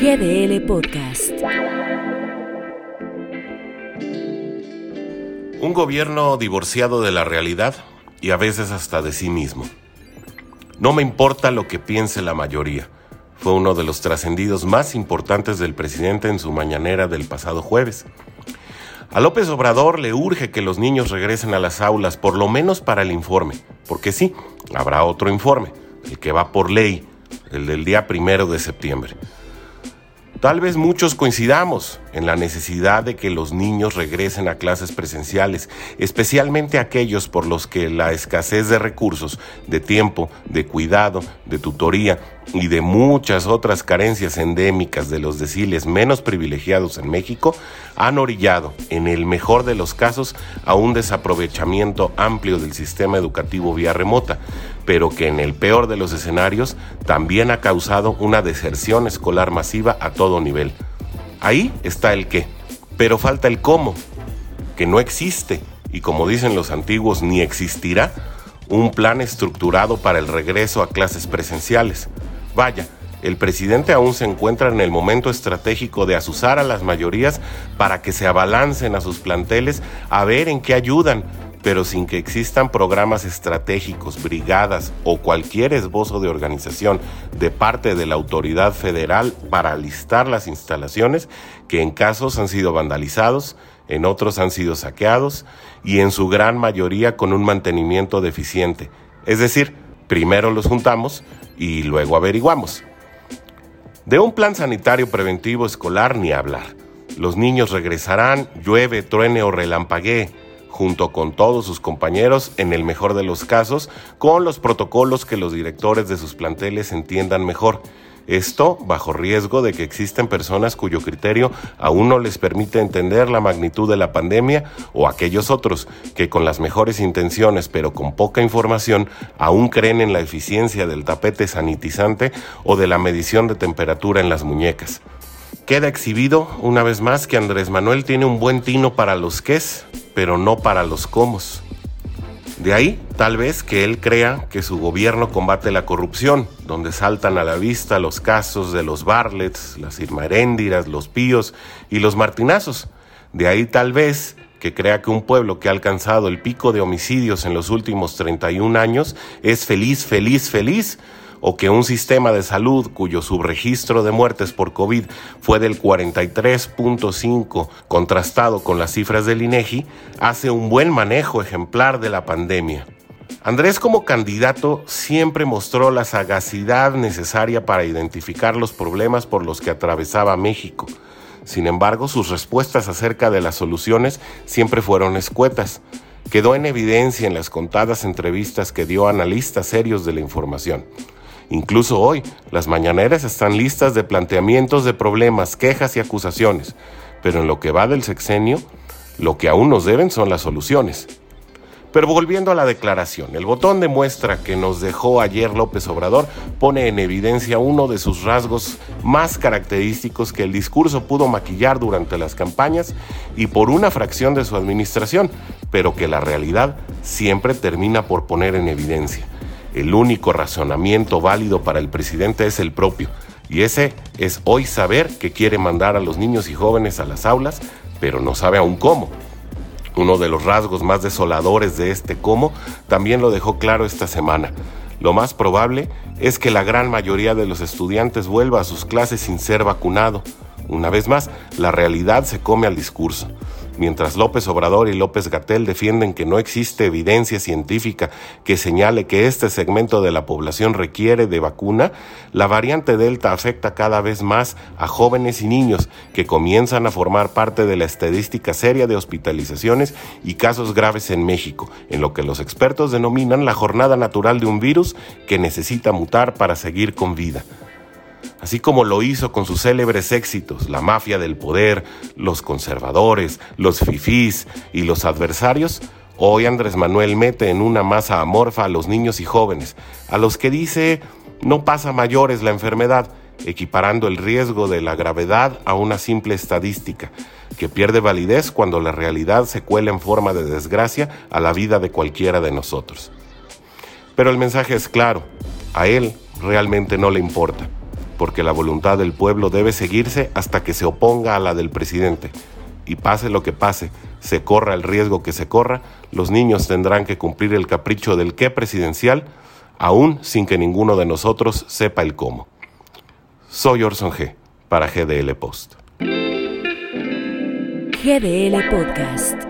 GDL Podcast. Un gobierno divorciado de la realidad y a veces hasta de sí mismo. No me importa lo que piense la mayoría. Fue uno de los trascendidos más importantes del presidente en su mañanera del pasado jueves. A López Obrador le urge que los niños regresen a las aulas, por lo menos para el informe, porque sí, habrá otro informe, el que va por ley, el del día primero de septiembre. Tal vez muchos coincidamos en la necesidad de que los niños regresen a clases presenciales, especialmente aquellos por los que la escasez de recursos, de tiempo, de cuidado, de tutoría y de muchas otras carencias endémicas de los deciles menos privilegiados en México han orillado, en el mejor de los casos, a un desaprovechamiento amplio del sistema educativo vía remota, pero que en el peor de los escenarios también ha causado una deserción escolar masiva a todo nivel. Ahí está el qué, pero falta el cómo, que no existe, y como dicen los antiguos, ni existirá un plan estructurado para el regreso a clases presenciales. Vaya, el presidente aún se encuentra en el momento estratégico de asusar a las mayorías para que se abalancen a sus planteles a ver en qué ayudan, pero sin que existan programas estratégicos, brigadas o cualquier esbozo de organización de parte de la autoridad federal para listar las instalaciones que en casos han sido vandalizados, en otros han sido saqueados y en su gran mayoría con un mantenimiento deficiente. Es decir, primero los juntamos y luego averiguamos. De un plan sanitario preventivo escolar ni hablar. Los niños regresarán, llueve, truene o relampaguee, junto con todos sus compañeros, en el mejor de los casos, con los protocolos que los directores de sus planteles entiendan mejor. Esto bajo riesgo de que existen personas cuyo criterio aún no les permite entender la magnitud de la pandemia o aquellos otros que con las mejores intenciones pero con poca información aún creen en la eficiencia del tapete sanitizante o de la medición de temperatura en las muñecas. Queda exhibido una vez más que Andrés Manuel tiene un buen tino para los qués, pero no para los cómo. De ahí, tal vez, que él crea que su gobierno combate la corrupción, donde saltan a la vista los casos de los Barlets, las Irmaréndiras, los Píos y los Martinazos. De ahí, tal vez, que crea que un pueblo que ha alcanzado el pico de homicidios en los últimos 31 años es feliz, feliz, feliz, o que un sistema de salud cuyo subregistro de muertes por COVID fue del 43.5 contrastado con las cifras del INEGI, hace un buen manejo ejemplar de la pandemia. Andrés como candidato siempre mostró la sagacidad necesaria para identificar los problemas por los que atravesaba México. Sin embargo, sus respuestas acerca de las soluciones siempre fueron escuetas. Quedó en evidencia en las contadas entrevistas que dio a analistas serios de la información. Incluso hoy, las mañaneras están listas de planteamientos de problemas, quejas y acusaciones, pero en lo que va del sexenio, lo que aún nos deben son las soluciones. Pero volviendo a la declaración, el botón de muestra que nos dejó ayer López Obrador pone en evidencia uno de sus rasgos más característicos que el discurso pudo maquillar durante las campañas y por una fracción de su administración, pero que la realidad siempre termina por poner en evidencia. El único razonamiento válido para el presidente es el propio, y ese es hoy saber que quiere mandar a los niños y jóvenes a las aulas, pero no sabe aún cómo. Uno de los rasgos más desoladores de este cómo también lo dejó claro esta semana. Lo más probable es que la gran mayoría de los estudiantes vuelva a sus clases sin ser vacunado. Una vez más, la realidad se come al discurso. Mientras López Obrador y López Gatel defienden que no existe evidencia científica que señale que este segmento de la población requiere de vacuna, la variante Delta afecta cada vez más a jóvenes y niños que comienzan a formar parte de la estadística seria de hospitalizaciones y casos graves en México, en lo que los expertos denominan la jornada natural de un virus que necesita mutar para seguir con vida así como lo hizo con sus célebres éxitos, la mafia del poder, los conservadores, los fifís y los adversarios, hoy Andrés Manuel mete en una masa amorfa a los niños y jóvenes, a los que dice no pasa mayores la enfermedad, equiparando el riesgo de la gravedad a una simple estadística, que pierde validez cuando la realidad se cuela en forma de desgracia a la vida de cualquiera de nosotros. Pero el mensaje es claro, a él realmente no le importa porque la voluntad del pueblo debe seguirse hasta que se oponga a la del presidente. Y pase lo que pase, se corra el riesgo que se corra, los niños tendrán que cumplir el capricho del qué presidencial, aún sin que ninguno de nosotros sepa el cómo. Soy Orson G. para GDL Post. GDL Podcast.